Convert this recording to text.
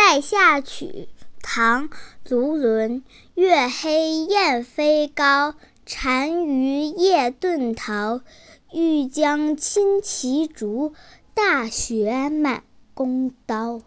塞下曲唐卢纶月黑雁飞高单于夜遁逃欲将轻骑逐大雪满弓刀。